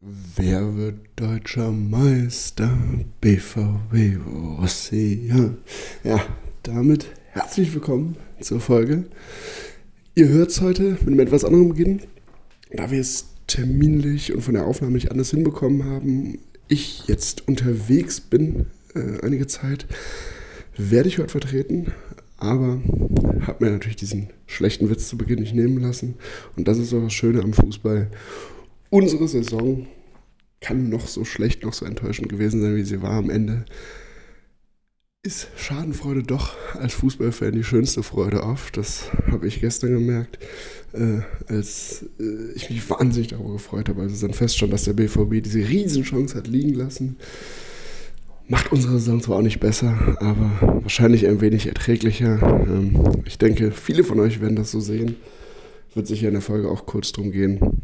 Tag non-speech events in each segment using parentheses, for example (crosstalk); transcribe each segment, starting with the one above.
Wer wird deutscher Meister? BVB Borussia. Ja, damit herzlich willkommen zur Folge. Ihr hört es heute mit einem etwas anderen Beginn, da wir es terminlich und von der Aufnahme nicht anders hinbekommen haben. Ich jetzt unterwegs bin, äh, einige Zeit, werde ich heute vertreten, aber habe mir natürlich diesen schlechten Witz zu Beginn nicht nehmen lassen. Und das ist so das Schöne am Fußball unsere Saison kann noch so schlecht, noch so enttäuschend gewesen sein, wie sie war am Ende. Ist Schadenfreude doch als Fußballfan die schönste Freude oft. Das habe ich gestern gemerkt, äh, als äh, ich mich wahnsinnig darüber gefreut habe, als es dann feststand, dass der BVB diese Riesenchance hat liegen lassen. Macht unsere Saison zwar auch nicht besser, aber wahrscheinlich ein wenig erträglicher. Ähm, ich denke, viele von euch werden das so sehen. Wird sicher in der Folge auch kurz drum gehen.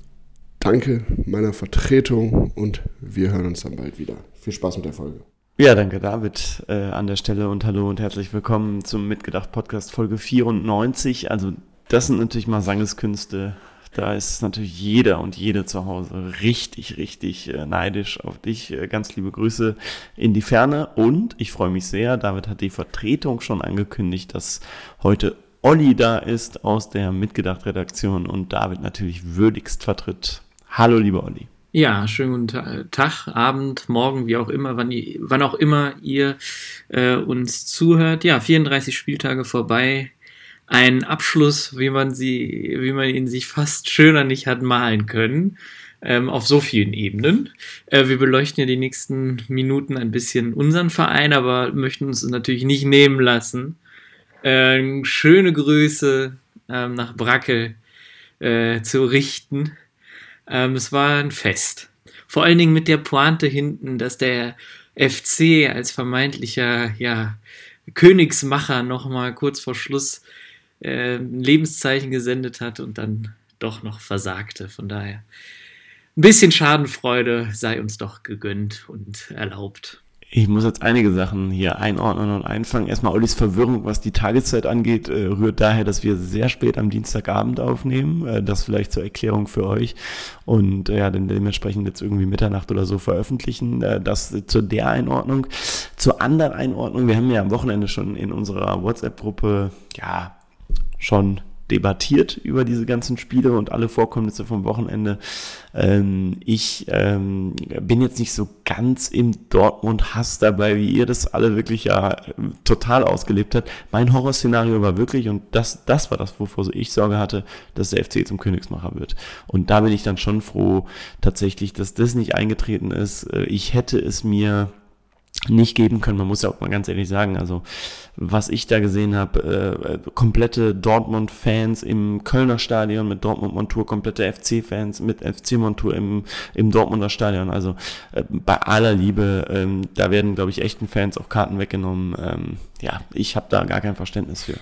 Danke meiner Vertretung und wir hören uns dann bald wieder. Viel Spaß mit der Folge. Ja, danke David äh, an der Stelle und hallo und herzlich willkommen zum Mitgedacht Podcast Folge 94. Also das sind natürlich mal Sangeskünste. Da ist natürlich jeder und jede zu Hause richtig, richtig äh, neidisch auf dich. Äh, ganz liebe Grüße in die Ferne und ich freue mich sehr. David hat die Vertretung schon angekündigt, dass heute Olli da ist aus der Mitgedacht-Redaktion und David natürlich würdigst vertritt. Hallo, lieber Olli. Ja, schönen guten Tag, Abend, Morgen, wie auch immer, wann, wann auch immer ihr äh, uns zuhört. Ja, 34 Spieltage vorbei. Ein Abschluss, wie man sie, wie man ihn sich fast schöner nicht hat malen können. Ähm, auf so vielen Ebenen. Äh, wir beleuchten ja die nächsten Minuten ein bisschen unseren Verein, aber möchten uns natürlich nicht nehmen lassen. Äh, schöne Grüße ähm, nach Bracke äh, zu richten ähm, es war ein Fest. Vor allen Dingen mit der Pointe hinten, dass der FC als vermeintlicher ja, Königsmacher nochmal kurz vor Schluss äh, ein Lebenszeichen gesendet hat und dann doch noch versagte. Von daher ein bisschen Schadenfreude sei uns doch gegönnt und erlaubt. Ich muss jetzt einige Sachen hier einordnen und einfangen. Erstmal Ollis Verwirrung, was die Tageszeit angeht, äh, rührt daher, dass wir sehr spät am Dienstagabend aufnehmen. Äh, das vielleicht zur Erklärung für euch. Und äh, ja, dann dementsprechend jetzt irgendwie Mitternacht oder so veröffentlichen. Das zu der Einordnung. Zur anderen Einordnung, wir haben ja am Wochenende schon in unserer WhatsApp-Gruppe, ja, schon debattiert über diese ganzen Spiele und alle Vorkommnisse vom Wochenende. Ähm, ich ähm, bin jetzt nicht so ganz im Dortmund-Hass dabei, wie ihr das alle wirklich ja total ausgelebt habt. Mein Horrorszenario war wirklich, und das, das war das, wovor ich Sorge hatte, dass der FC zum Königsmacher wird. Und da bin ich dann schon froh, tatsächlich, dass das nicht eingetreten ist. Äh, ich hätte es mir nicht geben können. Man muss ja auch mal ganz ehrlich sagen, also was ich da gesehen habe, äh, komplette Dortmund-Fans im Kölner Stadion mit Dortmund-Montur, komplette FC-Fans mit FC-Montur im, im Dortmunder Stadion. Also äh, bei aller Liebe, ähm, da werden, glaube ich, echten Fans auch Karten weggenommen. Ähm, ja, ich habe da gar kein Verständnis für.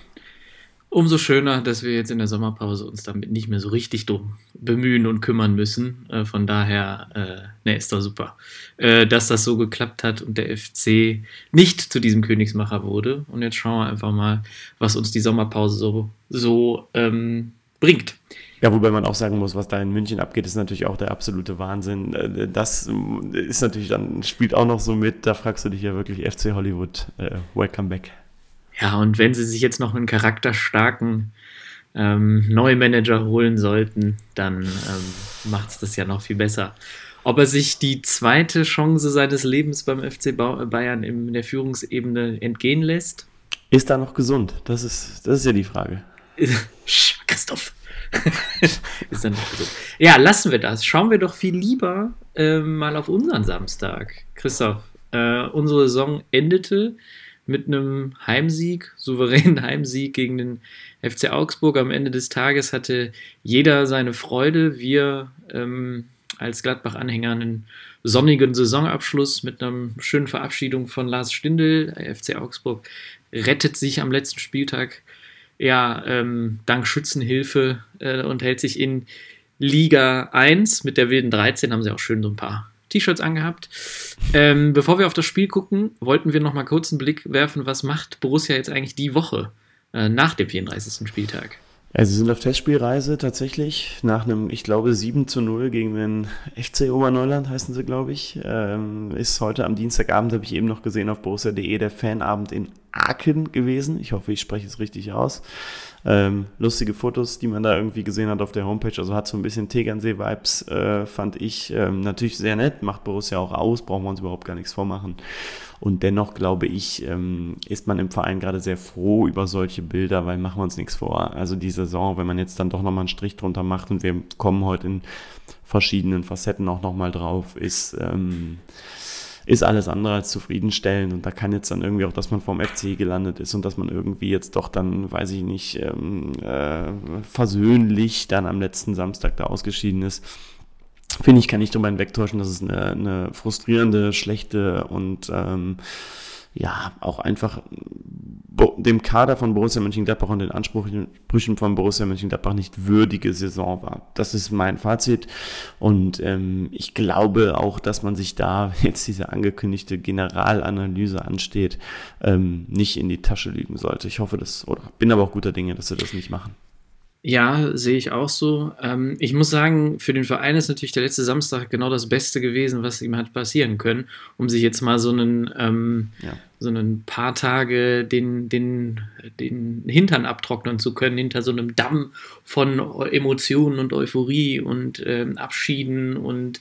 Umso schöner, dass wir jetzt in der Sommerpause uns damit nicht mehr so richtig drum bemühen und kümmern müssen. Äh, von daher, äh, ne, ist doch super, äh, dass das so geklappt hat und der FC nicht zu diesem Königsmacher wurde. Und jetzt schauen wir einfach mal, was uns die Sommerpause so, so ähm, bringt. Ja, wobei man auch sagen muss, was da in München abgeht, ist natürlich auch der absolute Wahnsinn. Äh, das ist natürlich dann, spielt auch noch so mit, da fragst du dich ja wirklich FC Hollywood, äh, welcome back. Ja, und wenn sie sich jetzt noch einen charakterstarken ähm, Neumanager holen sollten, dann ähm, macht es das ja noch viel besser. Ob er sich die zweite Chance seines Lebens beim FC Bayern in der Führungsebene entgehen lässt? Ist er noch gesund? Das ist, das ist ja die Frage. (laughs) Christoph. (laughs) ist er noch gesund? Ja, lassen wir das. Schauen wir doch viel lieber äh, mal auf unseren Samstag. Christoph, äh, unsere Saison endete mit einem Heimsieg, souveränen (laughs) Heimsieg gegen den FC Augsburg. Am Ende des Tages hatte jeder seine Freude. Wir ähm, als Gladbach-Anhänger einen sonnigen Saisonabschluss mit einer schönen Verabschiedung von Lars Stindl. FC Augsburg rettet sich am letzten Spieltag ja ähm, dank Schützenhilfe äh, und hält sich in Liga 1 mit der wilden 13 haben sie auch schön so ein paar T-Shirts angehabt. Ähm, bevor wir auf das Spiel gucken, wollten wir noch mal kurz einen Blick werfen, was macht Borussia jetzt eigentlich die Woche äh, nach dem 34. Spieltag? Ja, sie sind auf Testspielreise tatsächlich nach einem, ich glaube, 7 zu 0 gegen den FC Oberneuland, heißen sie, glaube ich. Ähm, ist heute am Dienstagabend, habe ich eben noch gesehen, auf borussia.de der Fanabend in Aachen gewesen. Ich hoffe, ich spreche es richtig aus. Ähm, lustige Fotos, die man da irgendwie gesehen hat auf der Homepage. Also hat so ein bisschen Tegernsee-Vibes, äh, fand ich. Ähm, natürlich sehr nett, macht Borussia auch aus, brauchen wir uns überhaupt gar nichts vormachen. Und dennoch glaube ich, ähm, ist man im Verein gerade sehr froh über solche Bilder, weil machen wir uns nichts vor. Also die Saison, wenn man jetzt dann doch nochmal einen Strich drunter macht und wir kommen heute in verschiedenen Facetten auch nochmal drauf, ist, ähm, ist alles andere als zufriedenstellend. Und da kann jetzt dann irgendwie auch, dass man vom FC gelandet ist und dass man irgendwie jetzt doch dann, weiß ich nicht, ähm, äh, versöhnlich dann am letzten Samstag da ausgeschieden ist finde ich, kann ich darüber hinwegtäuschen, dass es eine, eine frustrierende, schlechte und ähm, ja, auch einfach dem Kader von Borussia Mönchengladbach und den Ansprüchen von Borussia Mönchengladbach nicht würdige Saison war. Das ist mein Fazit. Und ähm, ich glaube auch, dass man sich da (laughs) jetzt diese angekündigte Generalanalyse ansteht, ähm, nicht in die Tasche lügen sollte. Ich hoffe das, oder bin aber auch guter Dinge, dass sie das nicht machen. Ja, sehe ich auch so. Ähm, ich muss sagen, für den Verein ist natürlich der letzte Samstag genau das Beste gewesen, was ihm hat passieren können, um sich jetzt mal so einen, ähm, ja. so einen paar Tage den, den, den Hintern abtrocknen zu können, hinter so einem Damm von Emotionen und Euphorie und ähm, Abschieden und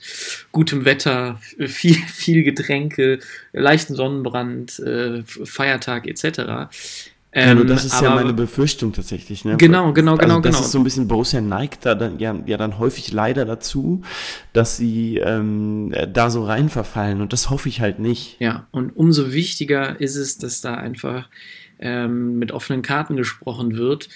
gutem Wetter, (laughs) viel, viel Getränke, leichten Sonnenbrand, äh, Feiertag etc. Ähm, ja, das ist aber, ja meine Befürchtung tatsächlich. Ne? Genau, genau, genau, also das genau. ist so ein bisschen Borussia neigt da dann, ja, ja dann häufig leider dazu, dass sie ähm, da so rein verfallen und das hoffe ich halt nicht. Ja, und umso wichtiger ist es, dass da einfach ähm, mit offenen Karten gesprochen wird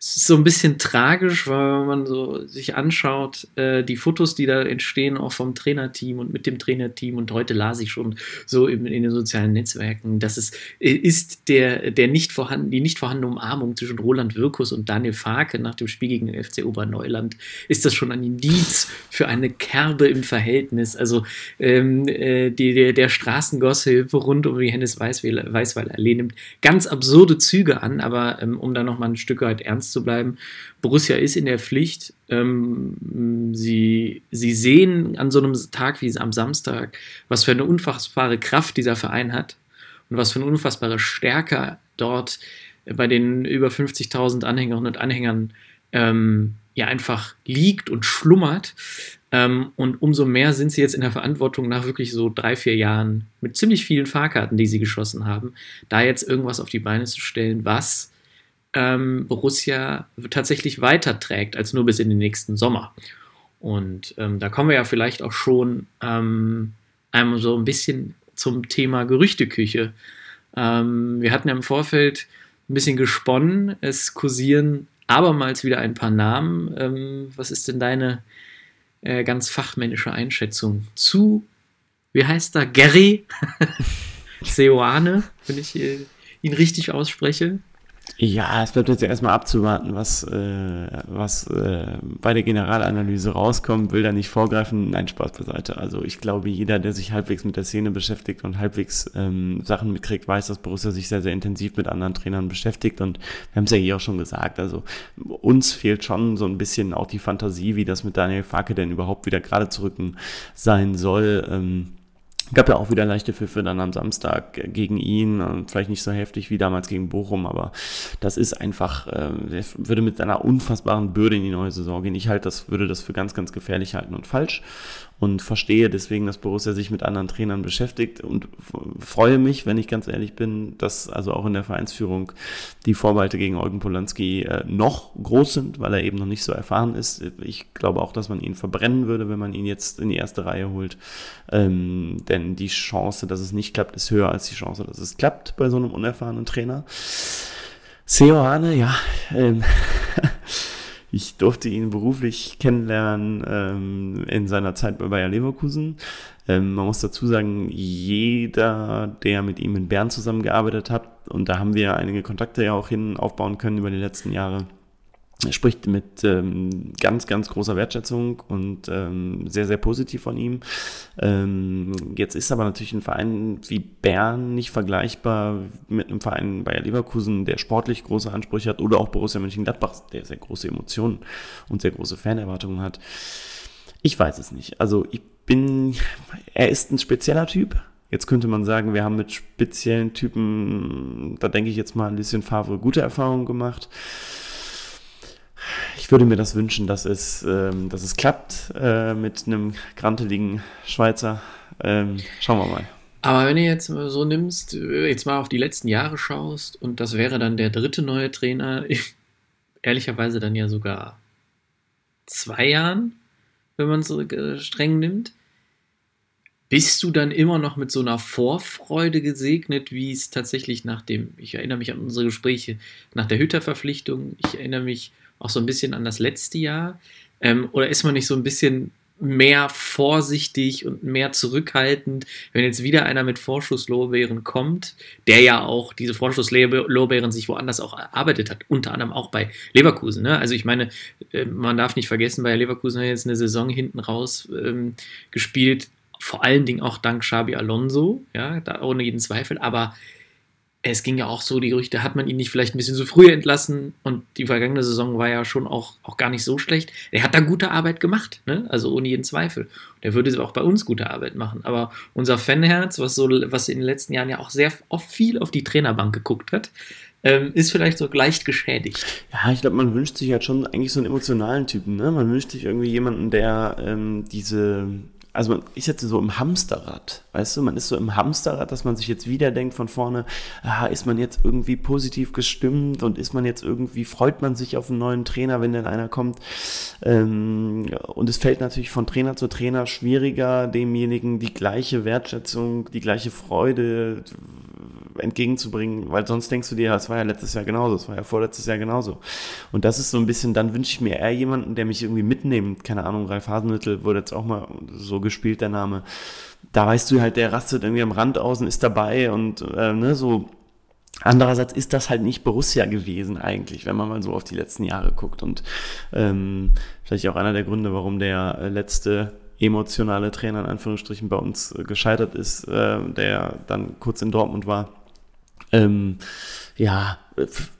es ist so ein bisschen tragisch, weil man so sich anschaut, äh, die Fotos, die da entstehen, auch vom Trainerteam und mit dem Trainerteam. Und heute las ich schon so in, in den sozialen Netzwerken, dass es äh, ist der, der nicht vorhanden, die nicht vorhandene Umarmung zwischen Roland Wirkus und Daniel Farke nach dem Spiel gegen den FC Oberneuland. Ist das schon ein Indiz für eine Kerbe im Verhältnis? Also ähm, äh, die, der, der Straßengossip rund um die Hennes Weißweiler Allee nimmt ganz absurde Züge an, aber ähm, um da nochmal ein Stück weit ernst zu bleiben. Borussia ist in der Pflicht. Ähm, sie, sie sehen an so einem Tag wie am Samstag, was für eine unfassbare Kraft dieser Verein hat und was für eine unfassbare Stärke dort bei den über 50.000 Anhängerinnen und Anhängern ähm, ja einfach liegt und schlummert. Ähm, und umso mehr sind sie jetzt in der Verantwortung nach wirklich so drei, vier Jahren mit ziemlich vielen Fahrkarten, die sie geschossen haben, da jetzt irgendwas auf die Beine zu stellen, was ähm, Borussia tatsächlich weiterträgt als nur bis in den nächsten Sommer. Und ähm, da kommen wir ja vielleicht auch schon ähm, einmal so ein bisschen zum Thema Gerüchteküche. Ähm, wir hatten ja im Vorfeld ein bisschen gesponnen. Es kursieren abermals wieder ein paar Namen. Ähm, was ist denn deine äh, ganz fachmännische Einschätzung zu, wie heißt da, Gary (laughs) Seoane, wenn ich äh, ihn richtig ausspreche? Ja, es bleibt jetzt erstmal abzuwarten, was, äh, was äh, bei der Generalanalyse rauskommt. Will da nicht vorgreifen. Nein, Spaß beiseite. Also ich glaube, jeder, der sich halbwegs mit der Szene beschäftigt und halbwegs ähm, Sachen mitkriegt, weiß, dass Borussia sich sehr, sehr intensiv mit anderen Trainern beschäftigt. Und wir haben es ja hier auch schon gesagt. Also uns fehlt schon so ein bisschen auch die Fantasie, wie das mit Daniel Farke denn überhaupt wieder gerade zu rücken sein soll. Ähm, Gab ja auch wieder leichte Pfiffe dann am Samstag gegen ihn und vielleicht nicht so heftig wie damals gegen Bochum, aber das ist einfach, äh, würde mit einer unfassbaren Bürde in die neue Saison gehen. Ich halte das, würde das für ganz, ganz gefährlich halten und falsch und verstehe deswegen, dass Borussia sich mit anderen Trainern beschäftigt und freue mich, wenn ich ganz ehrlich bin, dass also auch in der Vereinsführung die Vorbehalte gegen Eugen Polanski äh, noch groß sind, weil er eben noch nicht so erfahren ist. Ich glaube auch, dass man ihn verbrennen würde, wenn man ihn jetzt in die erste Reihe holt. Ähm, denn die Chance, dass es nicht klappt, ist höher als die Chance, dass es klappt bei so einem unerfahrenen Trainer. Seoane, ja, ähm, (laughs) Ich durfte ihn beruflich kennenlernen ähm, in seiner Zeit bei Bayer Leverkusen. Ähm, man muss dazu sagen, jeder, der mit ihm in Bern zusammengearbeitet hat, und da haben wir einige Kontakte ja auch hin aufbauen können über die letzten Jahre, er spricht mit ähm, ganz, ganz großer Wertschätzung und ähm, sehr, sehr positiv von ihm. Ähm, jetzt ist aber natürlich ein Verein wie Bern nicht vergleichbar mit einem Verein Bayer Leverkusen, der sportlich große Ansprüche hat, oder auch Borussia Mönchengladbach, der sehr große Emotionen und sehr große Fanerwartungen hat. Ich weiß es nicht. Also ich bin, er ist ein spezieller Typ. Jetzt könnte man sagen, wir haben mit speziellen Typen, da denke ich jetzt mal ein bisschen Favre, gute Erfahrungen gemacht ich würde mir das wünschen, dass es, ähm, dass es klappt äh, mit einem granteligen Schweizer. Ähm, schauen wir mal. Aber wenn du jetzt so nimmst, jetzt mal auf die letzten Jahre schaust und das wäre dann der dritte neue Trainer, (laughs) ehrlicherweise dann ja sogar zwei Jahren, wenn man es so streng nimmt, bist du dann immer noch mit so einer Vorfreude gesegnet, wie es tatsächlich nach dem, ich erinnere mich an unsere Gespräche nach der Hütterverpflichtung, ich erinnere mich auch so ein bisschen an das letzte Jahr? Ähm, oder ist man nicht so ein bisschen mehr vorsichtig und mehr zurückhaltend, wenn jetzt wieder einer mit Vorschusslorbeeren kommt, der ja auch diese Vorschusslorbeeren sich woanders auch erarbeitet hat, unter anderem auch bei Leverkusen. Ne? Also ich meine, äh, man darf nicht vergessen, bei Leverkusen hat jetzt eine Saison hinten raus ähm, gespielt, vor allen Dingen auch dank Xabi Alonso, ja, da ohne jeden Zweifel, aber es ging ja auch so, die Gerüchte, hat man ihn nicht vielleicht ein bisschen zu früh entlassen und die vergangene Saison war ja schon auch, auch gar nicht so schlecht. Er hat da gute Arbeit gemacht, ne? also ohne jeden Zweifel. Der würde auch bei uns gute Arbeit machen. Aber unser Fanherz, was, so, was in den letzten Jahren ja auch sehr oft viel auf die Trainerbank geguckt hat, ähm, ist vielleicht so leicht geschädigt. Ja, ich glaube, man wünscht sich halt schon eigentlich so einen emotionalen Typen. Ne? Man wünscht sich irgendwie jemanden, der ähm, diese also man ist jetzt so im Hamsterrad, weißt du, man ist so im Hamsterrad, dass man sich jetzt wieder denkt von vorne, ah, ist man jetzt irgendwie positiv gestimmt und ist man jetzt irgendwie, freut man sich auf einen neuen Trainer, wenn denn einer kommt. Ähm, und es fällt natürlich von Trainer zu Trainer schwieriger, demjenigen die gleiche Wertschätzung, die gleiche Freude entgegenzubringen, weil sonst denkst du dir, es war ja letztes Jahr genauso, es war ja vorletztes Jahr genauso. Und das ist so ein bisschen, dann wünsche ich mir eher jemanden, der mich irgendwie mitnimmt. Keine Ahnung, Ralf Hasenhüttel wurde jetzt auch mal so gespielt, der Name. Da weißt du halt, der rastet irgendwie am Rand aus und ist dabei und äh, ne, so. Andererseits ist das halt nicht Borussia gewesen eigentlich, wenn man mal so auf die letzten Jahre guckt. Und ähm, vielleicht auch einer der Gründe, warum der äh, letzte emotionale Trainer in Anführungsstrichen bei uns äh, gescheitert ist, äh, der dann kurz in Dortmund war. Ähm, ja,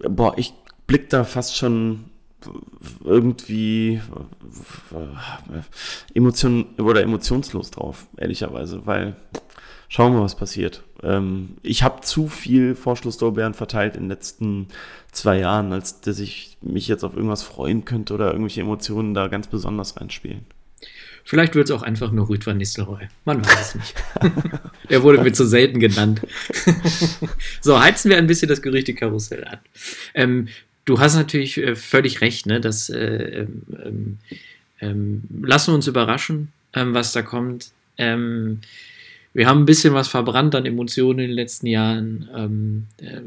boah, ich blick da fast schon irgendwie äh, Emotion oder emotionslos drauf, ehrlicherweise, weil schauen wir, was passiert. Ähm, ich habe zu viel Vorschlusslorbeeren verteilt in den letzten zwei Jahren, als dass ich mich jetzt auf irgendwas freuen könnte oder irgendwelche Emotionen da ganz besonders reinspielen. Vielleicht wird es auch einfach nur Rüd van Nistelrooy. Man weiß es nicht. (laughs) Der wurde mir zu selten genannt. (laughs) so, heizen wir ein bisschen das Gerüchtekarussell an. Ähm, du hast natürlich äh, völlig recht, ne? dass äh, ähm, ähm, lassen wir uns überraschen, ähm, was da kommt. Ähm, wir haben ein bisschen was verbrannt an Emotionen in den letzten Jahren. Ähm, äh,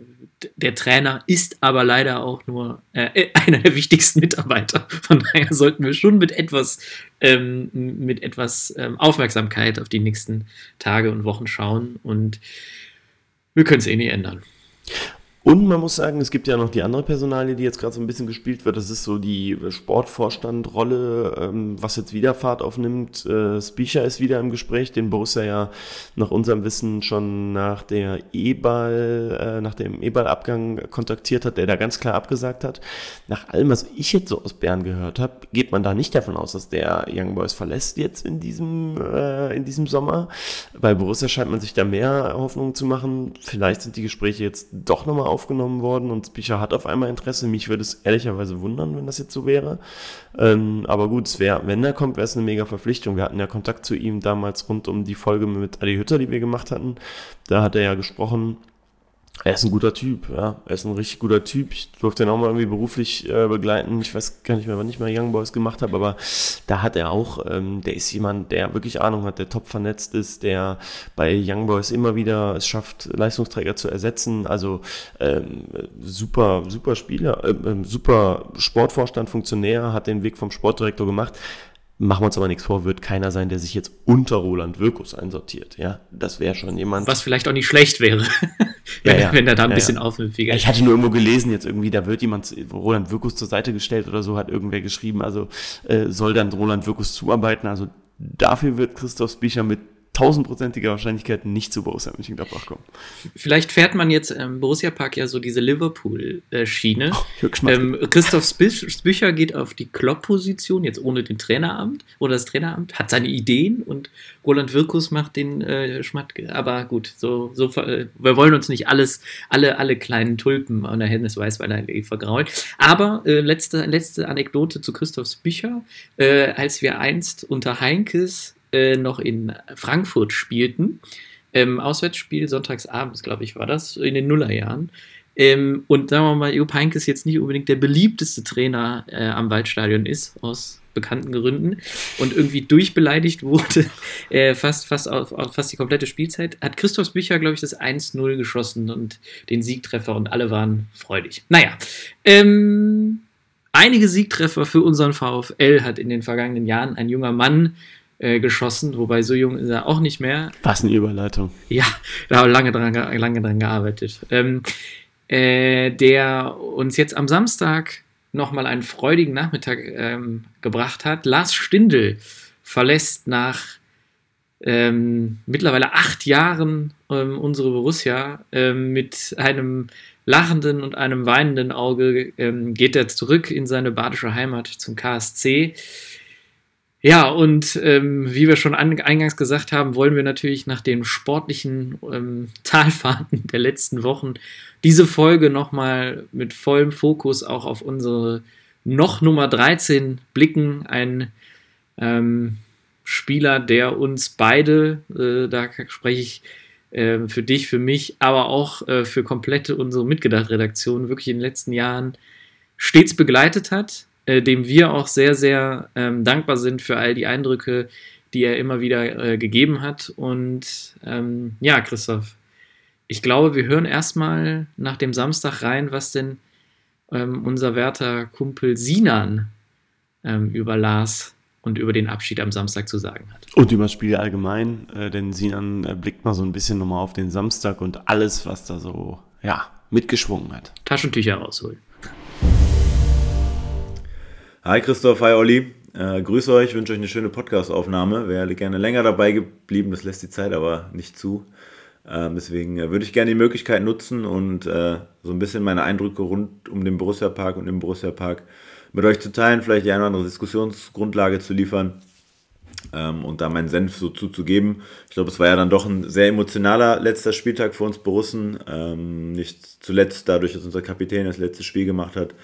der Trainer ist aber leider auch nur äh, (laughs) einer der wichtigsten Mitarbeiter. Von daher sollten wir schon mit etwas, ähm, mit etwas ähm, Aufmerksamkeit auf die nächsten Tage und Wochen schauen. Und wir können es eh nie ändern. Und man muss sagen, es gibt ja noch die andere Personalie, die jetzt gerade so ein bisschen gespielt wird. Das ist so die Sportvorstandrolle, ähm, was jetzt wieder Fahrt aufnimmt. Äh, ist wieder im Gespräch, den Borussia ja nach unserem Wissen schon nach der E-Ball, äh, nach dem E-Ball-Abgang kontaktiert hat, der da ganz klar abgesagt hat. Nach allem, was ich jetzt so aus Bern gehört habe, geht man da nicht davon aus, dass der Young Boys verlässt jetzt in diesem, äh, in diesem Sommer. Bei Borussia scheint man sich da mehr Hoffnung zu machen. Vielleicht sind die Gespräche jetzt doch nochmal aufgenommen worden und Spicher hat auf einmal Interesse. Mich würde es ehrlicherweise wundern, wenn das jetzt so wäre. Ähm, aber gut, es wäre, wenn er kommt, wäre es eine mega Verpflichtung. Wir hatten ja Kontakt zu ihm damals rund um die Folge mit Adi Hütter, die wir gemacht hatten. Da hat er ja gesprochen er ist ein guter Typ, ja. Er ist ein richtig guter Typ. Ich durfte ihn auch mal irgendwie beruflich äh, begleiten. Ich weiß gar nicht mehr, wann ich mal Young Boys gemacht habe, aber da hat er auch, ähm, der ist jemand, der wirklich Ahnung hat, der top vernetzt ist, der bei Young Boys immer wieder es schafft, Leistungsträger zu ersetzen. Also ähm, super, super Spieler, äh, äh super Sportvorstand, Funktionär, hat den Weg vom Sportdirektor gemacht machen wir uns aber nichts vor, wird keiner sein, der sich jetzt unter Roland Wirkus einsortiert. Ja, das wäre schon jemand. Was vielleicht auch nicht schlecht wäre. (laughs) (laughs) wenn, ja, ja. wenn er da ein Ja, bisschen ja. aufmüpfiger ich hatte nur irgendwo gelesen, jetzt irgendwie, da wird jemand Roland Wirkus zur Seite gestellt oder so, hat irgendwer geschrieben, also äh, soll dann Roland Wirkus zuarbeiten. Also dafür wird Christoph Spicher mit tausendprozentiger Wahrscheinlichkeit nicht zu Borussia Mönchengladbach kommen. Vielleicht fährt man jetzt im Borussia Park ja so diese Liverpool-Schiene. Höchstmacht. Ähm, Christoph Spücher geht auf die Klopp-Position, jetzt ohne den Traineramt oder das Traineramt, hat seine Ideen und Roland Wirkus macht den äh, Schmatke. Aber gut, so, so äh, wir wollen uns nicht alles, alle, alle kleinen Tulpen an der Hennes Weißweiler eh vergraulen. Aber äh, letzte, letzte Anekdote zu Christoph Spücher. Äh, als wir einst unter Heinkes äh, noch in Frankfurt spielten, ähm, Auswärtsspiel, sonntagsabends, glaube ich, war das, in den Nullerjahren. Ähm, und sagen wir mal, Jupp Heynckes jetzt nicht unbedingt der beliebteste Trainer äh, am Waldstadion ist, aus bekannten Gründen, und irgendwie durchbeleidigt wurde, (laughs) äh, fast, fast, auf, fast die komplette Spielzeit, hat Christoph Bücher, glaube ich, das 1-0 geschossen und den Siegtreffer und alle waren freudig. Naja, ähm, einige Siegtreffer für unseren VfL hat in den vergangenen Jahren ein junger Mann äh, geschossen, wobei so jung ist er auch nicht mehr. Was eine Überleitung. Ja, da haben wir lange dran, ge- lange dran gearbeitet. Ähm, äh, der uns jetzt am Samstag nochmal einen freudigen Nachmittag ähm, gebracht hat. Lars Stindl verlässt nach ähm, mittlerweile acht Jahren ähm, unsere Borussia ähm, mit einem lachenden und einem weinenden Auge ähm, geht er zurück in seine badische Heimat zum KSC. Ja, und ähm, wie wir schon an, eingangs gesagt haben, wollen wir natürlich nach den sportlichen ähm, (laughs) Talfahrten der letzten Wochen diese Folge nochmal mit vollem Fokus auch auf unsere noch Nummer 13 blicken. Ein ähm, Spieler, der uns beide, äh, da spreche ich äh, für dich, für mich, aber auch äh, für komplette unsere Mitgedacht-Redaktion wirklich in den letzten Jahren stets begleitet hat, äh, dem wir auch sehr, sehr ähm, dankbar sind für all die Eindrücke, die er immer wieder äh, gegeben hat. Und ähm, ja, Christoph, ich glaube, wir hören erstmal nach dem Samstag rein, was denn ähm, unser werter Kumpel Sinan ähm, über Lars und über den Abschied am Samstag zu sagen hat. Und über das Spiel allgemein, äh, denn Sinan äh, blickt mal so ein bisschen nochmal auf den Samstag und alles, was da so, ja, mitgeschwungen hat. Taschentücher rausholen. Hi Christoph, hi Olli. Äh, grüße euch, wünsche euch eine schöne Podcast-Aufnahme. Wäre gerne länger dabei geblieben, das lässt die Zeit aber nicht zu. Ähm, deswegen äh, würde ich gerne die Möglichkeit nutzen und äh, so ein bisschen meine Eindrücke rund um den Borussia Park und im Borussia Park mit euch zu teilen, vielleicht die eine oder andere Diskussionsgrundlage zu liefern ähm, und da meinen Senf so zuzugeben. Ich glaube, es war ja dann doch ein sehr emotionaler letzter Spieltag für uns Borussen. Ähm, nicht zuletzt dadurch, dass unser Kapitän das letzte Spiel gemacht hat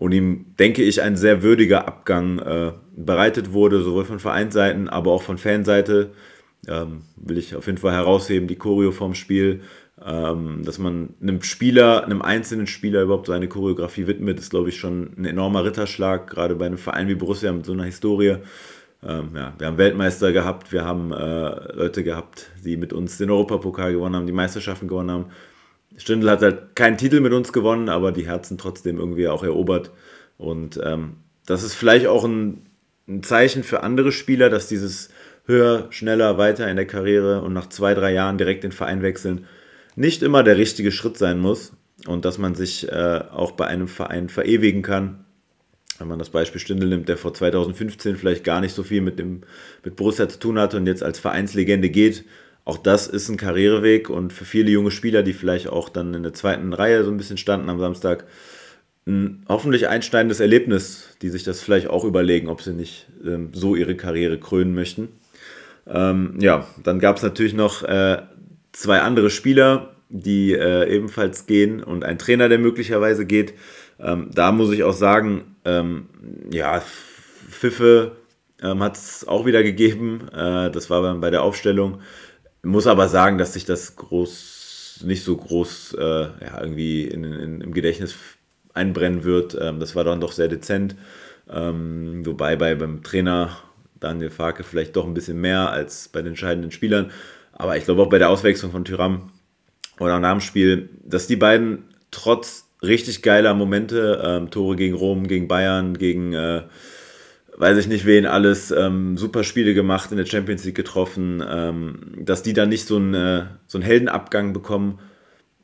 und ihm, denke ich, ein sehr würdiger Abgang äh, bereitet wurde, sowohl von Vereinsseiten, aber auch von Fanseite. Ähm, will ich auf jeden Fall herausheben, die Choreo vom Spiel, ähm, dass man einem Spieler, einem einzelnen Spieler überhaupt seine Choreografie widmet, ist, glaube ich, schon ein enormer Ritterschlag, gerade bei einem Verein wie Borussia mit so einer Historie. Ähm, ja, wir haben Weltmeister gehabt, wir haben äh, Leute gehabt, die mit uns den Europapokal gewonnen haben, die Meisterschaften gewonnen haben. Stindl hat halt keinen Titel mit uns gewonnen, aber die Herzen trotzdem irgendwie auch erobert. Und ähm, das ist vielleicht auch ein, ein Zeichen für andere Spieler, dass dieses höher, schneller, weiter in der Karriere und nach zwei, drei Jahren direkt den Verein wechseln nicht immer der richtige Schritt sein muss und dass man sich äh, auch bei einem Verein verewigen kann. Wenn man das Beispiel Stindl nimmt, der vor 2015 vielleicht gar nicht so viel mit, dem, mit Borussia zu tun hatte und jetzt als Vereinslegende geht, auch das ist ein Karriereweg und für viele junge Spieler, die vielleicht auch dann in der zweiten Reihe so ein bisschen standen am Samstag, ein hoffentlich einschneidendes Erlebnis, die sich das vielleicht auch überlegen, ob sie nicht ähm, so ihre Karriere krönen möchten. Ähm, ja, dann gab es natürlich noch äh, zwei andere Spieler, die äh, ebenfalls gehen und ein Trainer, der möglicherweise geht. Ähm, da muss ich auch sagen, ähm, ja, Pfiffe ähm, hat es auch wieder gegeben. Äh, das war dann bei der Aufstellung. Muss aber sagen, dass sich das groß, nicht so groß äh, ja, irgendwie in, in, im Gedächtnis einbrennen wird. Ähm, das war dann doch sehr dezent. Ähm, wobei bei, beim Trainer Daniel Farke vielleicht doch ein bisschen mehr als bei den entscheidenden Spielern. Aber ich glaube auch bei der Auswechslung von Tyram oder nach dem Spiel, dass die beiden trotz richtig geiler Momente, ähm, Tore gegen Rom, gegen Bayern, gegen äh, weiß ich nicht wen alles, ähm, super Spiele gemacht, in der Champions League getroffen, ähm, dass die dann nicht so einen, äh, so einen Heldenabgang bekommen,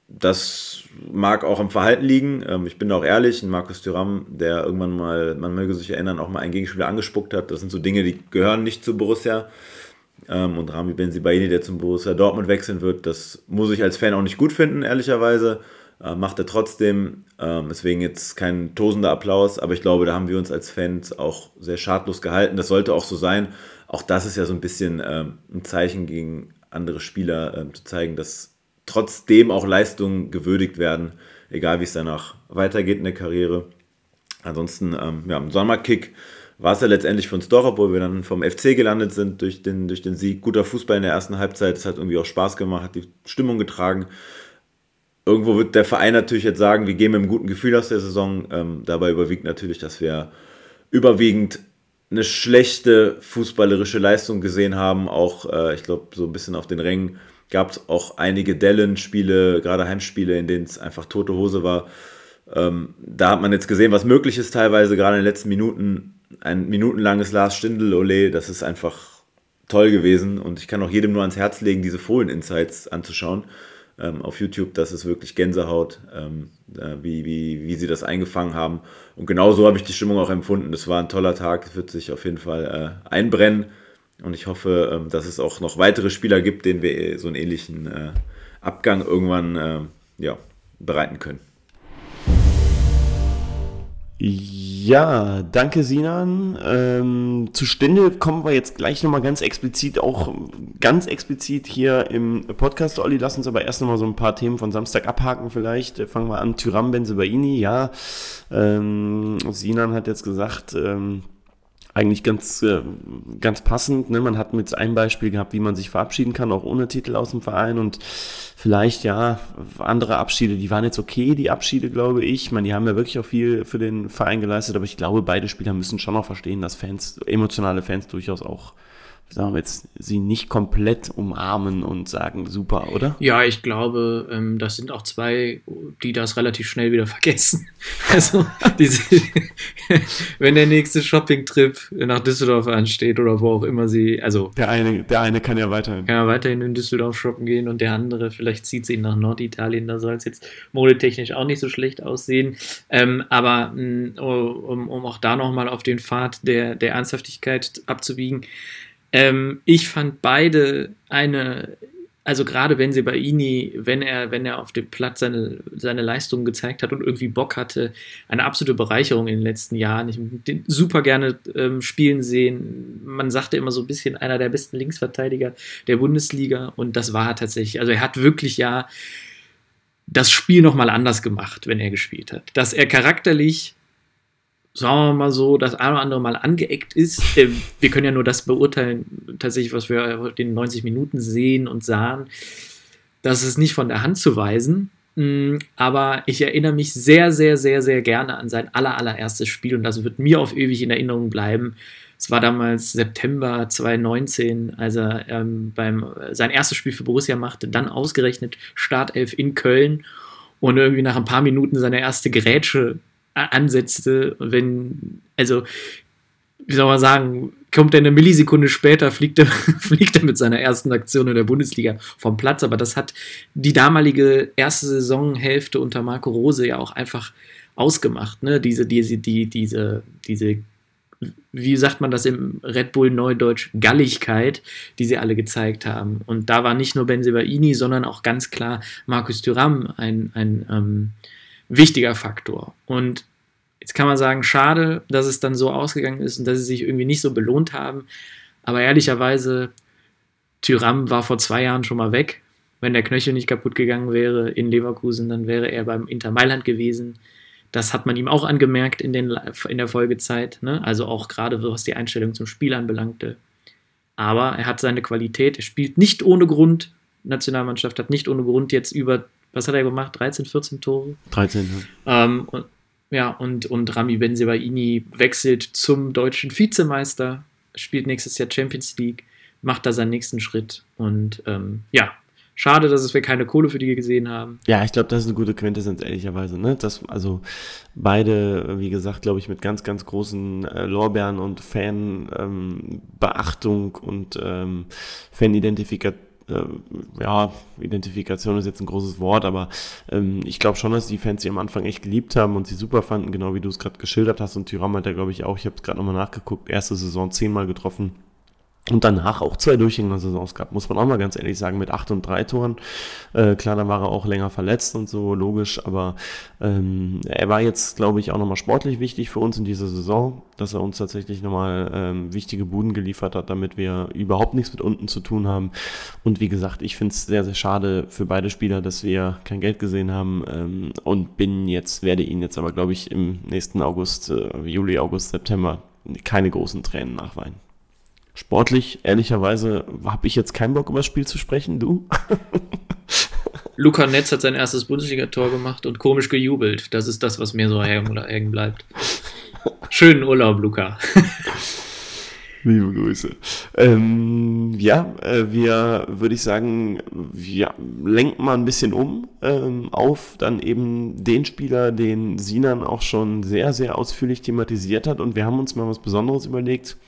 das mag auch am Verhalten liegen. Ähm, ich bin da auch ehrlich, Markus Thuram, der irgendwann mal, man möge sich erinnern, auch mal einen Gegenspieler angespuckt hat. Das sind so Dinge, die gehören nicht zu Borussia. Ähm, und Rami Benzibaini, der zum Borussia Dortmund wechseln wird, das muss ich als Fan auch nicht gut finden, ehrlicherweise. Äh, macht er trotzdem. Ähm, deswegen jetzt kein tosender Applaus, aber ich glaube, da haben wir uns als Fans auch sehr schadlos gehalten. Das sollte auch so sein. Auch das ist ja so ein bisschen ähm, ein Zeichen gegen andere Spieler, ähm, zu zeigen, dass trotzdem auch Leistungen gewürdigt werden, egal wie es danach weitergeht in der Karriere. Ansonsten, ähm, ja, im Sommerkick war es ja letztendlich für uns doch, obwohl wir dann vom FC gelandet sind durch den, durch den Sieg. Guter Fußball in der ersten Halbzeit, es hat irgendwie auch Spaß gemacht, hat die Stimmung getragen. Irgendwo wird der Verein natürlich jetzt sagen, wir gehen mit einem guten Gefühl aus der Saison. Ähm, dabei überwiegt natürlich, dass wir überwiegend eine schlechte fußballerische Leistung gesehen haben. Auch, äh, ich glaube, so ein bisschen auf den Rängen gab es auch einige Dellen-Spiele, gerade Heimspiele, in denen es einfach tote Hose war. Ähm, da hat man jetzt gesehen, was möglich ist, teilweise gerade in den letzten Minuten. Ein minutenlanges Lars Stindl-Ole, das ist einfach toll gewesen. Und ich kann auch jedem nur ans Herz legen, diese Fohlen-Insights anzuschauen ähm, auf YouTube. Das ist wirklich Gänsehaut, ähm, äh, wie, wie, wie sie das eingefangen haben. Und genau so habe ich die Stimmung auch empfunden. Das war ein toller Tag, wird sich auf jeden Fall äh, einbrennen. Und ich hoffe, ähm, dass es auch noch weitere Spieler gibt, denen wir so einen ähnlichen äh, Abgang irgendwann äh, ja, bereiten können. Ja, danke Sinan. Ähm, zu Stinde kommen wir jetzt gleich nochmal ganz explizit, auch ganz explizit hier im Podcast. Olli, lass uns aber erst nochmal so ein paar Themen von Samstag abhaken vielleicht. Fangen wir an, Tyram Benzebaini, ja. Ähm, Sinan hat jetzt gesagt, ähm, eigentlich ganz, äh, ganz passend. Ne? Man hat mit einem Beispiel gehabt, wie man sich verabschieden kann, auch ohne Titel aus dem Verein und vielleicht, ja, andere Abschiede, die waren jetzt okay, die Abschiede, glaube ich. Meine, die haben ja wirklich auch viel für den Verein geleistet, aber ich glaube, beide Spieler müssen schon noch verstehen, dass Fans, emotionale Fans durchaus auch sagen wir jetzt, sie nicht komplett umarmen und sagen, super, oder? Ja, ich glaube, ähm, das sind auch zwei, die das relativ schnell wieder vergessen. (laughs) Also, diese, (laughs) wenn der nächste Shopping-Trip nach Düsseldorf ansteht oder wo auch immer sie, also. Der eine, der eine kann ja weiterhin. Kann ja weiterhin in Düsseldorf shoppen gehen und der andere, vielleicht zieht sie ihn nach Norditalien, da soll es jetzt modetechnisch auch nicht so schlecht aussehen. Ähm, aber mm, um, um auch da nochmal auf den Pfad der, der Ernsthaftigkeit abzubiegen, ähm, ich fand beide eine, also gerade wenn sie bei Ini, wenn er, wenn er auf dem Platz seine, seine Leistungen gezeigt hat und irgendwie Bock hatte, eine absolute Bereicherung in den letzten Jahren. Ich den super gerne ähm, spielen sehen. Man sagte immer so ein bisschen einer der besten Linksverteidiger der Bundesliga und das war er tatsächlich. Also er hat wirklich ja das Spiel nochmal anders gemacht, wenn er gespielt hat. Dass er charakterlich sagen wir mal so, das eine oder andere Mal angeeckt ist. Äh, wir können ja nur das beurteilen, tatsächlich, was wir in den 90 Minuten sehen und sahen. Das ist nicht von der Hand zu weisen. Mm, aber ich erinnere mich sehr, sehr, sehr, sehr gerne an sein aller, allererstes Spiel und das wird mir auf ewig in Erinnerung bleiben. Es war damals September 2019, als er ähm, beim, sein erstes Spiel für Borussia machte, dann ausgerechnet Startelf in Köln und irgendwie nach ein paar Minuten seine erste Grätsche ansetzte, wenn, also, wie soll man sagen, kommt er eine Millisekunde später, fliegt er, (laughs) fliegt er mit seiner ersten Aktion in der Bundesliga vom Platz. Aber das hat die damalige erste Saisonhälfte unter Marco Rose ja auch einfach ausgemacht. Ne? Diese, diese, die, diese, diese, wie sagt man das im Red Bull Neudeutsch, Galligkeit, die sie alle gezeigt haben. Und da war nicht nur Benzebaini, sondern auch ganz klar Markus Thuram ein, ein ähm, wichtiger Faktor. Und jetzt kann man sagen, schade, dass es dann so ausgegangen ist und dass sie sich irgendwie nicht so belohnt haben. Aber ehrlicherweise, Tyram war vor zwei Jahren schon mal weg. Wenn der Knöchel nicht kaputt gegangen wäre in Leverkusen, dann wäre er beim Inter Mailand gewesen. Das hat man ihm auch angemerkt in, den, in der Folgezeit. Ne? Also auch gerade was die Einstellung zum Spiel anbelangte. Aber er hat seine Qualität. Er spielt nicht ohne Grund. Nationalmannschaft hat nicht ohne Grund jetzt über was hat er gemacht? 13, 14 Tore? 13, ja. Ähm, und, ja, und, und Rami Benzebaini wechselt zum deutschen Vizemeister, spielt nächstes Jahr Champions League, macht da seinen nächsten Schritt. Und ähm, ja, schade, dass wir keine Kohle für die gesehen haben. Ja, ich glaube, das ist eine gute Quintessenz, ehrlicherweise. Ne? Das, also beide, wie gesagt, glaube ich, mit ganz, ganz großen äh, Lorbeeren und Fanbeachtung ähm, und ähm, Fanidentifikation äh, ja, Identifikation ist jetzt ein großes Wort, aber ähm, ich glaube schon, dass die Fans sie am Anfang echt geliebt haben und sie super fanden, genau wie du es gerade geschildert hast. Und Tyram hat ja, glaube ich, auch, ich habe es gerade nochmal nachgeguckt, erste Saison zehnmal getroffen und danach auch zwei Durchgänger-Saisons gehabt, muss man auch mal ganz ehrlich sagen, mit acht und drei Toren. Äh, klar, da war er auch länger verletzt und so, logisch, aber ähm, er war jetzt, glaube ich, auch nochmal sportlich wichtig für uns in dieser Saison, dass er uns tatsächlich nochmal ähm, wichtige Buden geliefert hat, damit wir überhaupt nichts mit unten zu tun haben. Und wie gesagt, ich finde es sehr, sehr schade für beide Spieler, dass wir kein Geld gesehen haben ähm, und bin jetzt, werde ihn jetzt aber, glaube ich, im nächsten August, äh, Juli, August, September keine großen Tränen nachweinen. Sportlich, ehrlicherweise, habe ich jetzt keinen Bock, über das Spiel zu sprechen. Du? (laughs) Luca Netz hat sein erstes Bundesligator gemacht und komisch gejubelt. Das ist das, was mir so hängen bleibt. Schönen Urlaub, Luca. (laughs) Liebe Grüße. Ähm, ja, äh, wir, würde ich sagen, wir lenken mal ein bisschen um ähm, auf dann eben den Spieler, den Sinan auch schon sehr, sehr ausführlich thematisiert hat. Und wir haben uns mal was Besonderes überlegt.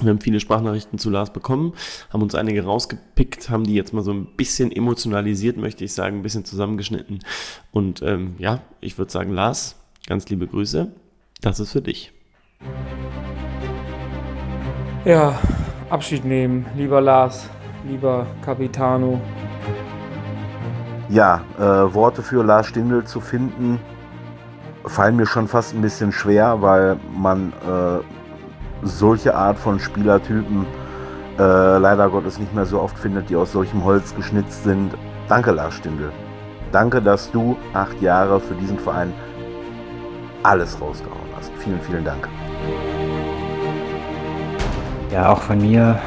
Wir haben viele Sprachnachrichten zu Lars bekommen, haben uns einige rausgepickt, haben die jetzt mal so ein bisschen emotionalisiert, möchte ich sagen, ein bisschen zusammengeschnitten. Und ähm, ja, ich würde sagen, Lars, ganz liebe Grüße. Das ist für dich. Ja, Abschied nehmen, lieber Lars, lieber Capitano. Ja, äh, Worte für Lars Stindl zu finden, fallen mir schon fast ein bisschen schwer, weil man äh, solche Art von Spielertypen äh, leider Gottes nicht mehr so oft findet, die aus solchem Holz geschnitzt sind. Danke, Lars Stindl. Danke, dass du acht Jahre für diesen Verein alles rausgehauen hast. Vielen, vielen Dank. Ja, auch von mir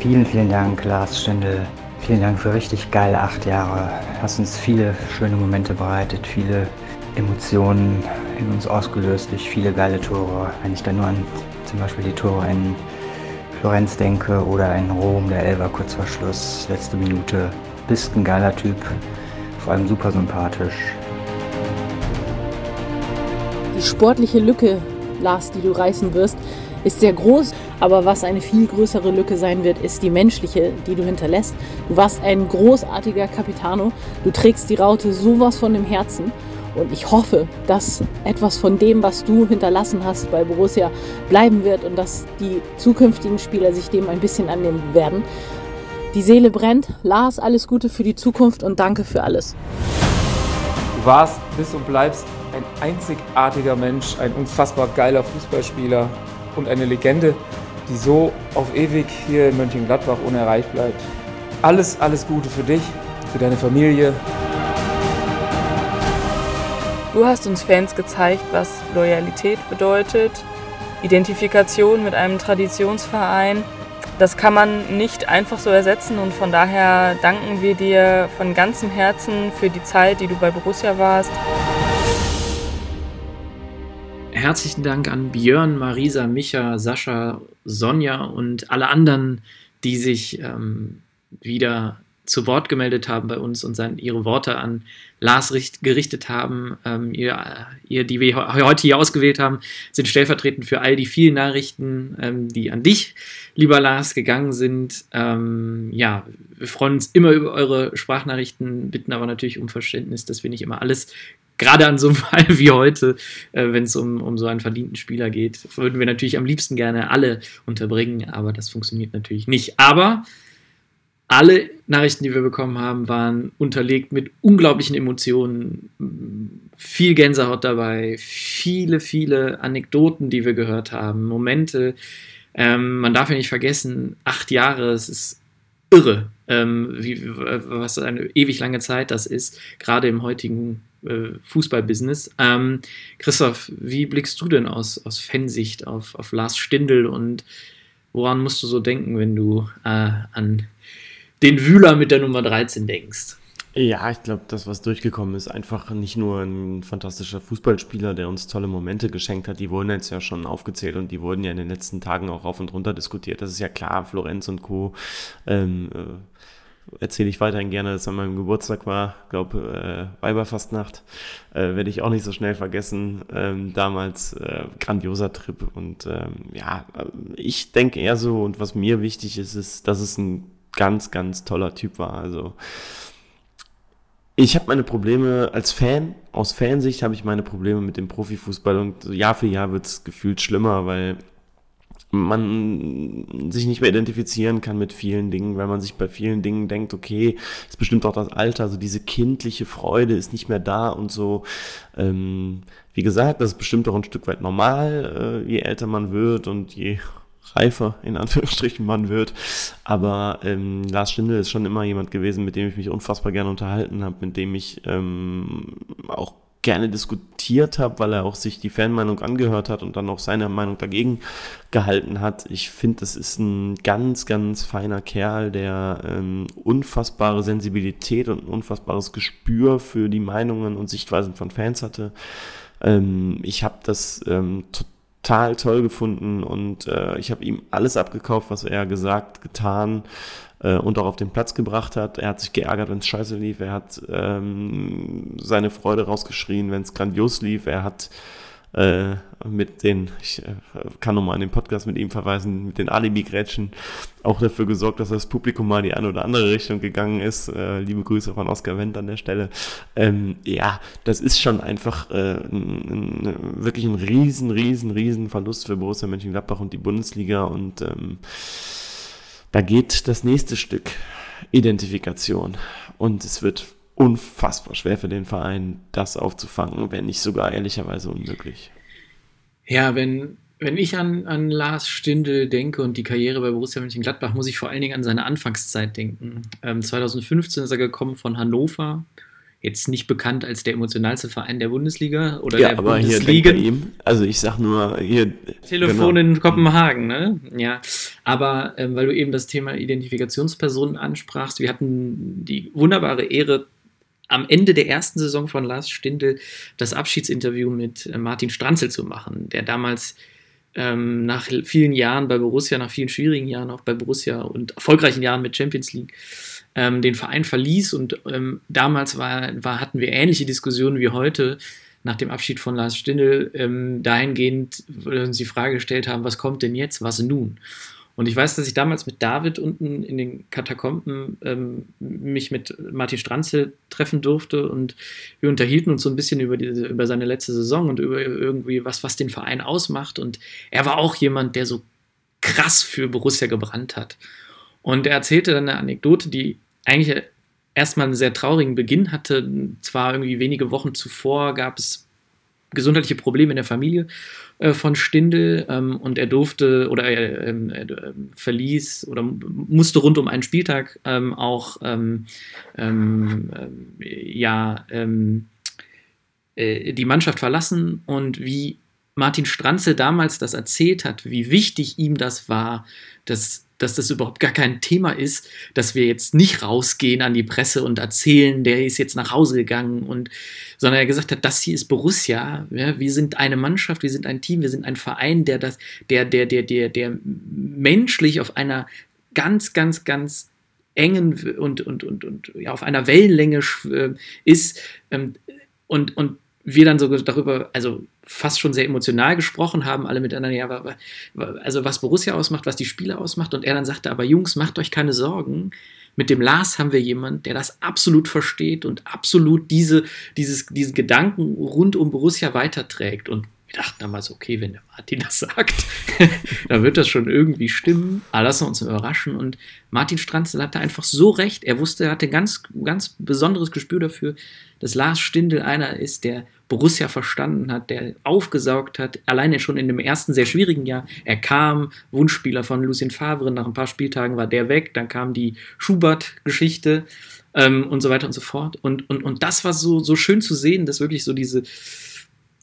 vielen, vielen Dank, Lars Stindl. Vielen Dank für richtig geile acht Jahre. Hast uns viele schöne Momente bereitet, viele Emotionen in uns ausgelöst durch viele geile Tore. Wenn ich da nur an zum Beispiel die Tore in Florenz denke oder in Rom, der Elber kurz vor Schluss, letzte Minute. Bist ein geiler Typ, vor allem super sympathisch. Die sportliche Lücke, Lars, die du reißen wirst, ist sehr groß. Aber was eine viel größere Lücke sein wird, ist die menschliche, die du hinterlässt. Du warst ein großartiger Capitano. Du trägst die Raute sowas von dem Herzen. Und ich hoffe, dass etwas von dem, was du hinterlassen hast bei Borussia, bleiben wird und dass die zukünftigen Spieler sich dem ein bisschen annehmen werden. Die Seele brennt. Lars, alles Gute für die Zukunft und danke für alles. Du warst, bist und bleibst ein einzigartiger Mensch, ein unfassbar geiler Fußballspieler und eine Legende, die so auf ewig hier in Mönchengladbach unerreicht bleibt. Alles, alles Gute für dich, für deine Familie, Du hast uns Fans gezeigt, was Loyalität bedeutet, Identifikation mit einem Traditionsverein. Das kann man nicht einfach so ersetzen und von daher danken wir dir von ganzem Herzen für die Zeit, die du bei Borussia warst. Herzlichen Dank an Björn, Marisa, Micha, Sascha, Sonja und alle anderen, die sich ähm, wieder zu Wort gemeldet haben bei uns und sein, ihre Worte an Lars gerichtet haben. Ähm, ihr, ihr, die wir heute hier ausgewählt haben, sind stellvertretend für all die vielen Nachrichten, ähm, die an dich, lieber Lars, gegangen sind. Ähm, ja, wir freuen uns immer über eure Sprachnachrichten, bitten aber natürlich um Verständnis, dass wir nicht immer alles gerade an so einem (laughs) Fall wie heute, äh, wenn es um, um so einen verdienten Spieler geht, würden wir natürlich am liebsten gerne alle unterbringen, aber das funktioniert natürlich nicht. Aber alle Nachrichten, die wir bekommen haben, waren unterlegt mit unglaublichen Emotionen, viel Gänsehaut dabei, viele, viele Anekdoten, die wir gehört haben, Momente. Ähm, man darf ja nicht vergessen, acht Jahre, es ist irre, ähm, wie, was eine ewig lange Zeit das ist, gerade im heutigen äh, Fußballbusiness. Ähm, Christoph, wie blickst du denn aus, aus Fansicht auf, auf Lars Stindl und woran musst du so denken, wenn du äh, an den Wühler mit der Nummer 13 denkst. Ja, ich glaube, das, was durchgekommen ist, einfach nicht nur ein fantastischer Fußballspieler, der uns tolle Momente geschenkt hat, die wurden jetzt ja schon aufgezählt und die wurden ja in den letzten Tagen auch rauf und runter diskutiert. Das ist ja klar, Florenz und Co. Ähm, äh, erzähle ich weiterhin gerne, dass es an meinem Geburtstag war, glaube äh, Weiberfastnacht, äh, werde ich auch nicht so schnell vergessen. Ähm, damals äh, grandioser Trip und ähm, ja, ich denke eher so und was mir wichtig ist, ist, dass es ein ganz, ganz toller Typ war. Also ich habe meine Probleme als Fan, aus Fansicht habe ich meine Probleme mit dem Profifußball und Jahr für Jahr wird es gefühlt schlimmer, weil man sich nicht mehr identifizieren kann mit vielen Dingen, weil man sich bei vielen Dingen denkt, okay, ist bestimmt auch das Alter, also diese kindliche Freude ist nicht mehr da und so. Ähm, wie gesagt, das ist bestimmt auch ein Stück weit normal, äh, je älter man wird und je reifer in Anführungsstrichen man wird. Aber ähm, Lars Schindel ist schon immer jemand gewesen, mit dem ich mich unfassbar gerne unterhalten habe, mit dem ich ähm, auch gerne diskutiert habe, weil er auch sich die Fanmeinung angehört hat und dann auch seine Meinung dagegen gehalten hat. Ich finde, das ist ein ganz, ganz feiner Kerl, der ähm, unfassbare Sensibilität und ein unfassbares Gespür für die Meinungen und Sichtweisen von Fans hatte. Ähm, ich habe das ähm, total total toll gefunden und äh, ich habe ihm alles abgekauft, was er gesagt, getan äh, und auch auf den Platz gebracht hat. Er hat sich geärgert, wenn es scheiße lief. Er hat ähm, seine Freude rausgeschrien, wenn es grandios lief. Er hat äh, mit den, ich äh, kann nochmal an den Podcast mit ihm verweisen, mit den Alibi-Grätschen auch dafür gesorgt, dass das Publikum mal die eine oder andere Richtung gegangen ist. Äh, liebe Grüße von Oskar Wendt an der Stelle. Ähm, ja, das ist schon einfach äh, ein, ein, wirklich ein riesen, riesen, riesen Verlust für Borussia Mönchengladbach und die Bundesliga und ähm, da geht das nächste Stück Identifikation und es wird unfassbar schwer für den Verein, das aufzufangen, wenn nicht sogar ehrlicherweise unmöglich. Ja, wenn, wenn ich an, an Lars Stindl denke und die Karriere bei Borussia Mönchengladbach, muss ich vor allen Dingen an seine Anfangszeit denken. Ähm, 2015 ist er gekommen von Hannover, jetzt nicht bekannt als der emotionalste Verein der Bundesliga oder ja, der aber Bundesliga. Hier ihm, also ich sag nur hier Telefon genau. in Kopenhagen, ne? Ja, aber ähm, weil du eben das Thema Identifikationspersonen ansprachst, wir hatten die wunderbare Ehre am Ende der ersten Saison von Lars Stindl das Abschiedsinterview mit äh, Martin Stranzel zu machen, der damals ähm, nach vielen Jahren bei Borussia, nach vielen schwierigen Jahren auch bei Borussia und erfolgreichen Jahren mit Champions League ähm, den Verein verließ und ähm, damals war, war, hatten wir ähnliche Diskussionen wie heute nach dem Abschied von Lars Stindl ähm, dahingehend, wo wir uns die Frage gestellt haben, was kommt denn jetzt, was nun? Und ich weiß, dass ich damals mit David unten in den Katakomben ähm, mich mit Martin Stranzel treffen durfte und wir unterhielten uns so ein bisschen über, diese, über seine letzte Saison und über irgendwie was, was den Verein ausmacht. Und er war auch jemand, der so krass für Borussia gebrannt hat. Und er erzählte dann eine Anekdote, die eigentlich erstmal einen sehr traurigen Beginn hatte. Zwar irgendwie wenige Wochen zuvor gab es gesundheitliche Probleme in der Familie äh, von Stindl ähm, und er durfte oder er, ähm, äh, verließ oder musste rund um einen Spieltag ähm, auch ähm, ähm, äh, ja äh, die Mannschaft verlassen. Und wie Martin Stranze damals das erzählt hat, wie wichtig ihm das war, dass dass das überhaupt gar kein Thema ist, dass wir jetzt nicht rausgehen an die Presse und erzählen, der ist jetzt nach Hause gegangen und sondern er gesagt hat, das hier ist Borussia, ja, wir sind eine Mannschaft, wir sind ein Team, wir sind ein Verein, der das, der, der, der, der, der menschlich auf einer ganz, ganz, ganz engen und, und, und, und ja, auf einer Wellenlänge äh, ist ähm, und, und wir dann so darüber, also fast schon sehr emotional gesprochen haben, alle miteinander, ja, also was Borussia ausmacht, was die Spieler ausmacht. Und er dann sagte, aber Jungs, macht euch keine Sorgen. Mit dem Lars haben wir jemanden, der das absolut versteht und absolut diese, dieses, diesen Gedanken rund um Borussia weiterträgt. Und wir dachten damals, okay, wenn der Martin das sagt, (laughs) dann wird das schon irgendwie stimmen. Aber lassen wir uns überraschen. Und Martin Stranzel hatte einfach so recht. Er wusste, er hatte ein ganz, ganz besonderes Gespür dafür, dass Lars Stindl einer ist, der Borussia verstanden hat, der aufgesaugt hat, alleine schon in dem ersten sehr schwierigen Jahr. Er kam, Wunschspieler von Lucien Favre, nach ein paar Spieltagen war der weg, dann kam die Schubert-Geschichte ähm, und so weiter und so fort. Und, und, und das war so, so schön zu sehen, dass wirklich so diese,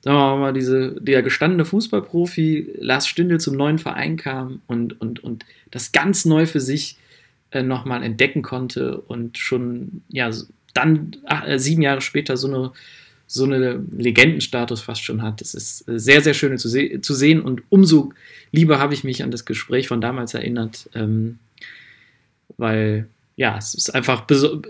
sagen wir mal, diese, der gestandene Fußballprofi Lars Stindl zum neuen Verein kam und, und, und das ganz neu für sich äh, nochmal entdecken konnte und schon, ja, dann ach, äh, sieben Jahre später so eine so eine Legendenstatus fast schon hat. Das ist sehr, sehr schön zu, se zu sehen und umso lieber habe ich mich an das Gespräch von damals erinnert, ähm, weil ja, es ist einfach beso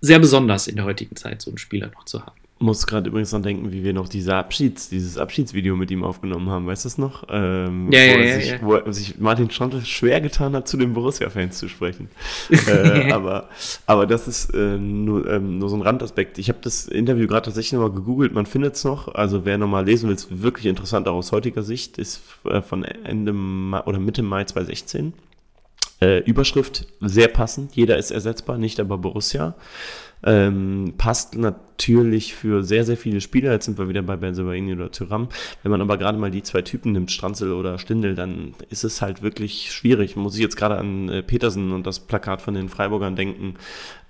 sehr besonders in der heutigen Zeit, so einen Spieler noch zu haben. Muss gerade übrigens dran denken, wie wir noch diese Abschieds, dieses Abschiedsvideo mit ihm aufgenommen haben, weißt du das noch? Ähm, Ja, wo, ja, ja, sich, ja. wo sich Martin Schontel schwer getan hat, zu den Borussia-Fans zu sprechen. (laughs) äh, aber, aber das ist äh, nur, ähm, nur so ein Randaspekt. Ich habe das Interview gerade tatsächlich nochmal gegoogelt, man findet es noch. Also wer nochmal lesen will, ist wirklich interessant, auch aus heutiger Sicht, ist äh, von Ende Mai oder Mitte Mai 2016. Äh, Überschrift sehr passend, jeder ist ersetzbar, nicht aber Borussia. Ähm, passt natürlich für sehr, sehr viele Spieler. Jetzt sind wir wieder bei Benzobaini oder Tyram. Wenn man aber gerade mal die zwei Typen nimmt, Stranzel oder Stindel, dann ist es halt wirklich schwierig. Muss ich jetzt gerade an äh, Petersen und das Plakat von den Freiburgern denken.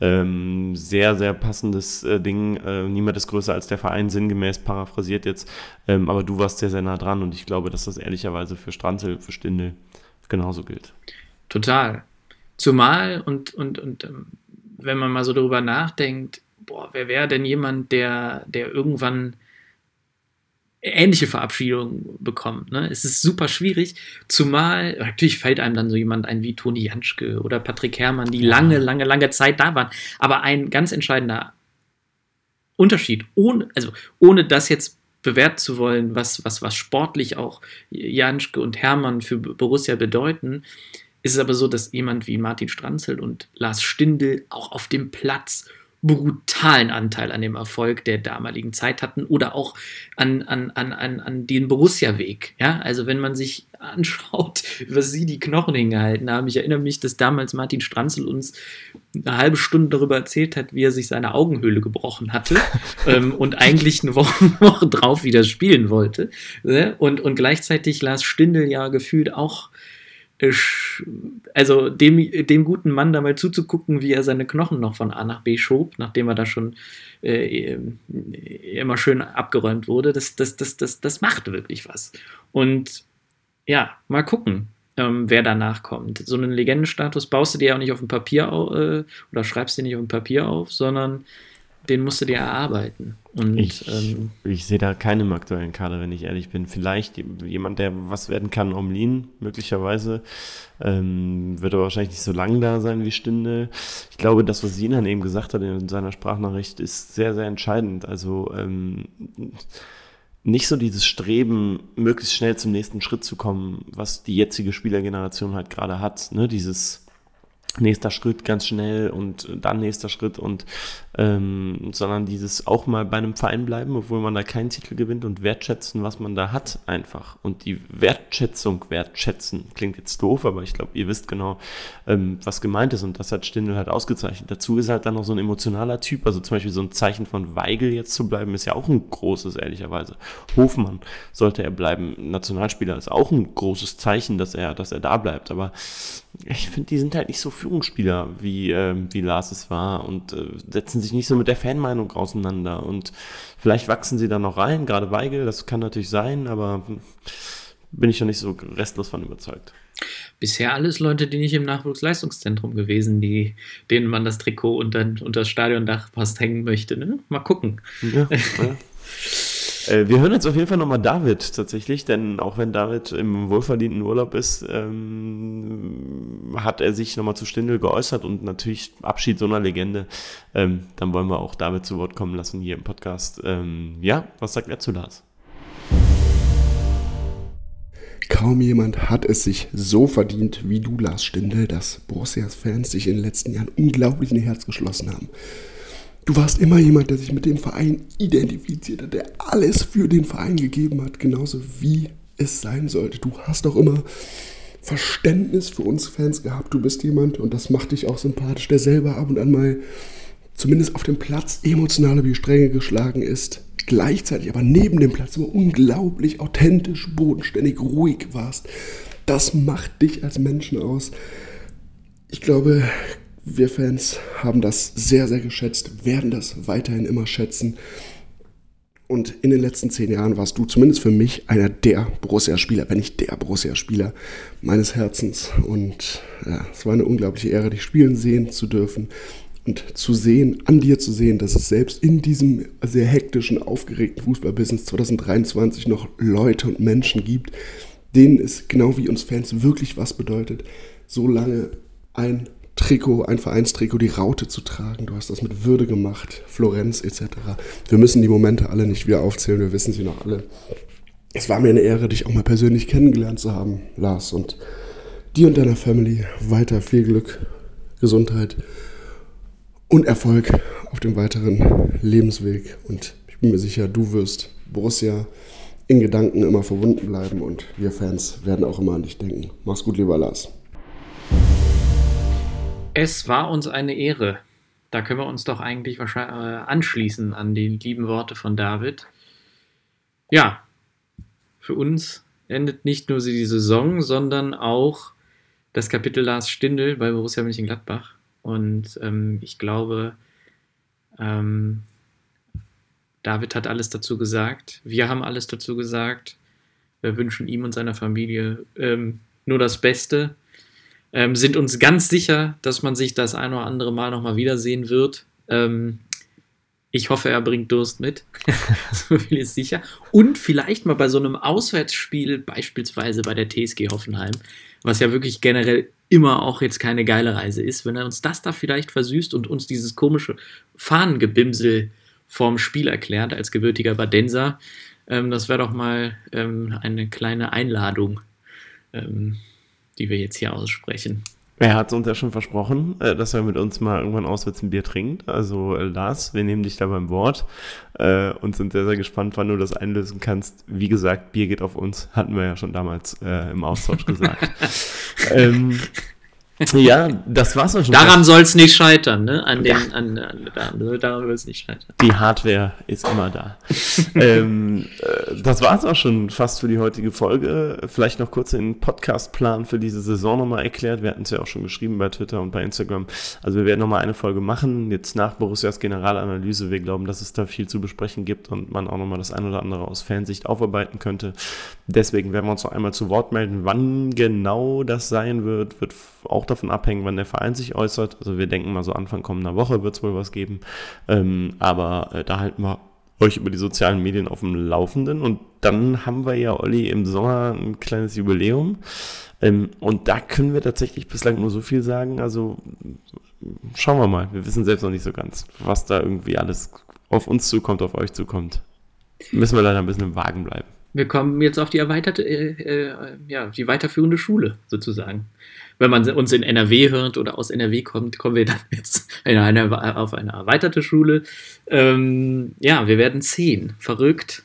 Ähm, sehr, sehr passendes äh, Ding. Äh, niemand ist größer als der Verein, sinngemäß paraphrasiert jetzt. Ähm, aber du warst sehr, sehr nah dran und ich glaube, dass das ehrlicherweise für Stranzel, für Stindel genauso gilt. Total. Zumal und, und, und ähm, wenn man mal so darüber nachdenkt, boah, wer wäre denn jemand, der, der irgendwann ähnliche Verabschiedungen bekommt. Ne? Es ist super schwierig, zumal natürlich fällt einem dann so jemand ein wie Toni Janschke oder Patrick Herrmann, die lange, lange, lange Zeit da waren. Aber ein ganz entscheidender Unterschied, ohne, also ohne das jetzt bewerten zu wollen, was, was, was sportlich auch Janschke und Hermann für Borussia bedeuten, ist es aber so, dass jemand wie Martin Stranzl und Lars Stindl auch auf dem Platz brutalen Anteil an dem Erfolg der damaligen Zeit hatten oder auch an, an, an, an, an den Borussia-Weg. Ja, also wenn man sich anschaut, (laughs) was sie die Knochen hingehalten haben. Ich erinnere mich, dass damals Martin Stranzl uns eine halbe Stunde darüber erzählt hat, wie er sich seine Augenhöhle gebrochen hatte (laughs) ähm, und eigentlich eine Woche, Woche drauf wieder spielen wollte. Ne? Und, und gleichzeitig Lars Stindl ja gefühlt auch also dem, dem guten Mann da mal zuzugucken, wie er seine Knochen noch von A nach B schob, nachdem er da schon äh, immer schön abgeräumt wurde, das, das, das, das, das macht wirklich was. Und ja, mal gucken, ähm, wer danach kommt. So einen Legendenstatus baust du dir ja auch nicht auf dem Papier auf, äh, oder schreibst dir nicht auf dem Papier auf, sondern den musst du dir erarbeiten. Und, ich, ähm, ich sehe da keinen im aktuellen Kader, wenn ich ehrlich bin. Vielleicht jemand, der was werden kann, Omlin, möglicherweise. Ähm, wird aber wahrscheinlich nicht so lang da sein wie Stinde. Ich glaube, das, was Sinan eben gesagt hat in seiner Sprachnachricht, ist sehr, sehr entscheidend. Also ähm, nicht so dieses Streben, möglichst schnell zum nächsten Schritt zu kommen, was die jetzige Spielergeneration halt gerade hat. Ne? Dieses nächster Schritt ganz schnell und dann nächster Schritt und ähm, sondern dieses auch mal bei einem Verein bleiben, obwohl man da keinen Titel gewinnt und wertschätzen, was man da hat einfach und die Wertschätzung wertschätzen klingt jetzt doof, aber ich glaube, ihr wisst genau, ähm, was gemeint ist und das hat Stindl halt ausgezeichnet. Dazu ist halt dann noch so ein emotionaler Typ, also zum Beispiel so ein Zeichen von Weigel jetzt zu bleiben, ist ja auch ein großes, ehrlicherweise. Hofmann sollte er bleiben, Nationalspieler ist auch ein großes Zeichen, dass er, dass er da bleibt, aber ich finde, die sind halt nicht so Führungsspieler, wie, äh, wie Lars es war und äh, setzen sich nicht so mit der Fanmeinung auseinander. Und vielleicht wachsen sie da noch rein, gerade Weigel, das kann natürlich sein, aber bin ich noch nicht so restlos von überzeugt. Bisher alles Leute, die nicht im Nachwuchsleistungszentrum gewesen, die, denen man das Trikot unter, unter das Stadiondach fast hängen möchte. Ne? Mal gucken. Ja, ja. (laughs) Äh, wir hören jetzt auf jeden Fall nochmal David tatsächlich, denn auch wenn David im wohlverdienten Urlaub ist, ähm, hat er sich nochmal zu Stindel geäußert und natürlich Abschied so einer Legende. Ähm, dann wollen wir auch David zu Wort kommen lassen hier im Podcast. Ähm, ja, was sagt er zu Lars? Kaum jemand hat es sich so verdient wie du, Lars Stindl, dass Borussias Fans sich in den letzten Jahren unglaublich in ihr Herz geschlossen haben. Du warst immer jemand, der sich mit dem Verein identifiziert hat, der alles für den Verein gegeben hat, genauso wie es sein sollte. Du hast auch immer Verständnis für uns Fans gehabt. Du bist jemand, und das macht dich auch sympathisch, der selber ab und an mal zumindest auf dem Platz emotional über die Stränge geschlagen ist. Gleichzeitig aber neben dem Platz immer unglaublich authentisch, bodenständig, ruhig warst. Das macht dich als Menschen aus. Ich glaube, wir Fans haben das sehr, sehr geschätzt, werden das weiterhin immer schätzen. Und in den letzten zehn Jahren warst du zumindest für mich einer der Borussia-Spieler, wenn nicht der Borussia-Spieler meines Herzens. Und ja, es war eine unglaubliche Ehre, dich spielen sehen zu dürfen und zu sehen, an dir zu sehen, dass es selbst in diesem sehr hektischen, aufgeregten Fußballbusiness 2023 noch Leute und Menschen gibt, denen es genau wie uns Fans wirklich was bedeutet, so lange ein Trikot, ein Vereinstrikot, die Raute zu tragen. Du hast das mit Würde gemacht, Florenz etc. Wir müssen die Momente alle nicht wieder aufzählen, wir wissen sie noch alle. Es war mir eine Ehre, dich auch mal persönlich kennengelernt zu haben, Lars. Und dir und deiner Family weiter viel Glück, Gesundheit und Erfolg auf dem weiteren Lebensweg. Und ich bin mir sicher, du wirst Borussia in Gedanken immer verbunden bleiben und wir Fans werden auch immer an dich denken. Mach's gut, lieber Lars. Es war uns eine Ehre. Da können wir uns doch eigentlich wahrscheinlich äh, anschließen an die lieben Worte von David. Ja, für uns endet nicht nur die Saison, sondern auch das Kapitel Lars Stindl bei Borussia Mönchengladbach. Und ähm, ich glaube, ähm, David hat alles dazu gesagt. Wir haben alles dazu gesagt. Wir wünschen ihm und seiner Familie ähm, nur das Beste ähm, sind uns ganz sicher, dass man sich das ein oder andere Mal nochmal wiedersehen wird. Ähm, ich hoffe, er bringt Durst mit. so viel ist sicher. Und vielleicht mal bei so einem Auswärtsspiel, beispielsweise bei der TSG Hoffenheim, was ja wirklich generell immer auch jetzt keine geile Reise ist, wenn er uns das da vielleicht versüßt und uns dieses komische Fahnengebimsel vorm Spiel erklärt als gebürtiger Badenser, ähm, das wäre doch mal ähm, eine kleine Einladung. Ähm, die wir jetzt hier aussprechen. Er hat uns ja schon versprochen, äh, dass er mit uns mal irgendwann auswärts ein Bier trinkt. Also äh, Lars, wir nehmen dich da beim Wort äh, und sind sehr, sehr gespannt, wann du das einlösen kannst. Wie gesagt, Bier geht auf uns, hatten wir ja schon damals im Austausch gesagt. (laughs) ähm, (laughs) ja, das war's auch schon. Daran soll es nicht scheitern, ne? An ja. an, an, an, daran soll es nicht scheitern. Die Hardware ist immer da. (laughs) ähm, äh, das war's auch schon fast für die heutige Folge. Vielleicht noch kurz den Podcastplan für diese Saison nochmal erklärt. Wir hatten es ja auch schon geschrieben bei Twitter und bei Instagram. Also wir werden nochmal eine Folge machen, jetzt nach Borussias Generalanalyse. Wir glauben, dass es da viel zu besprechen gibt und man auch nochmal das ein oder andere aus Fansicht aufarbeiten könnte. Deswegen werden wir uns noch einmal zu Wort melden. Wann genau das sein wird, wird auch auch davon abhängen, wann der Verein sich äußert. Also wir denken mal so Anfang kommender Woche wird es wohl was geben. Ähm, aber äh, da halten wir euch über die sozialen Medien auf dem Laufenden. Und dann haben wir ja, Olli, im Sommer ein kleines Jubiläum. Ähm, und da können wir tatsächlich bislang nur so viel sagen. Also schauen wir mal. Wir wissen selbst noch nicht so ganz, was da irgendwie alles auf uns zukommt, auf euch zukommt. Müssen wir leider ein bisschen im Wagen bleiben. Wir kommen jetzt auf die erweiterte, äh, äh, ja, die weiterführende Schule sozusagen wenn man uns in NRW hört oder aus NRW kommt, kommen wir dann (laughs) jetzt eine, auf eine erweiterte Schule. Ähm, ja, wir werden zehn. Verrückt.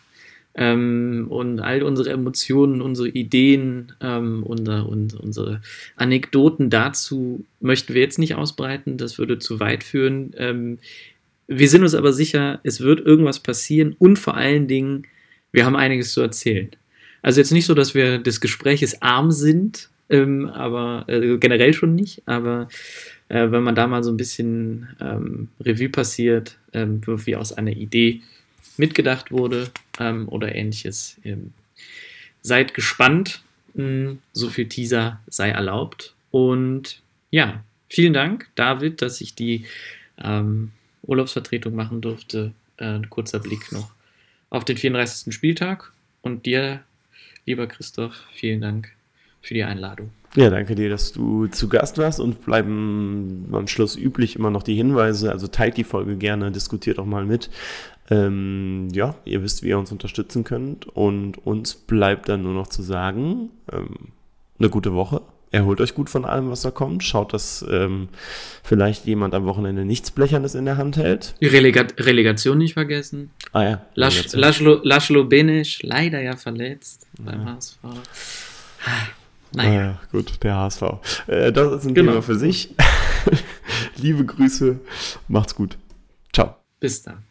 Ähm, und all unsere Emotionen, unsere Ideen ähm, unser, und unsere Anekdoten dazu möchten wir jetzt nicht ausbreiten. Das würde zu weit führen. Ähm, wir sind uns aber sicher, es wird irgendwas passieren und vor allen Dingen, wir haben einiges zu erzählen. Also jetzt nicht so, dass wir des Gespräches arm sind, ähm, aber äh, generell schon nicht. Aber äh, wenn man da mal so ein bisschen ähm, Revue passiert, ähm, wie aus einer Idee mitgedacht wurde ähm, oder ähnliches, ähm, seid gespannt. Hm, so viel Teaser sei erlaubt. Und ja, vielen Dank, David, dass ich die ähm, Urlaubsvertretung machen durfte. Äh, ein kurzer Blick noch auf den 34. Spieltag. Und dir, lieber Christoph, vielen Dank für die Einladung. Ja, danke dir, dass du zu Gast warst und bleiben am Schluss üblich immer noch die Hinweise. Also teilt die Folge gerne, diskutiert auch mal mit. Ähm, ja, ihr wisst, wie ihr uns unterstützen könnt und uns bleibt dann nur noch zu sagen, ähm, eine gute Woche. Erholt euch gut von allem, was da kommt. Schaut, dass ähm, vielleicht jemand am Wochenende nichts Blechernes in der Hand hält. Die Relega Relegation nicht vergessen. Ah ja. Laszlo, Laszlo Benisch, leider ja verletzt ja. beim HSV. Naja. Ah, gut, der HSV. Äh, das ist ein genau. Thema für sich. (laughs) Liebe Grüße, macht's gut. Ciao. Bis dann.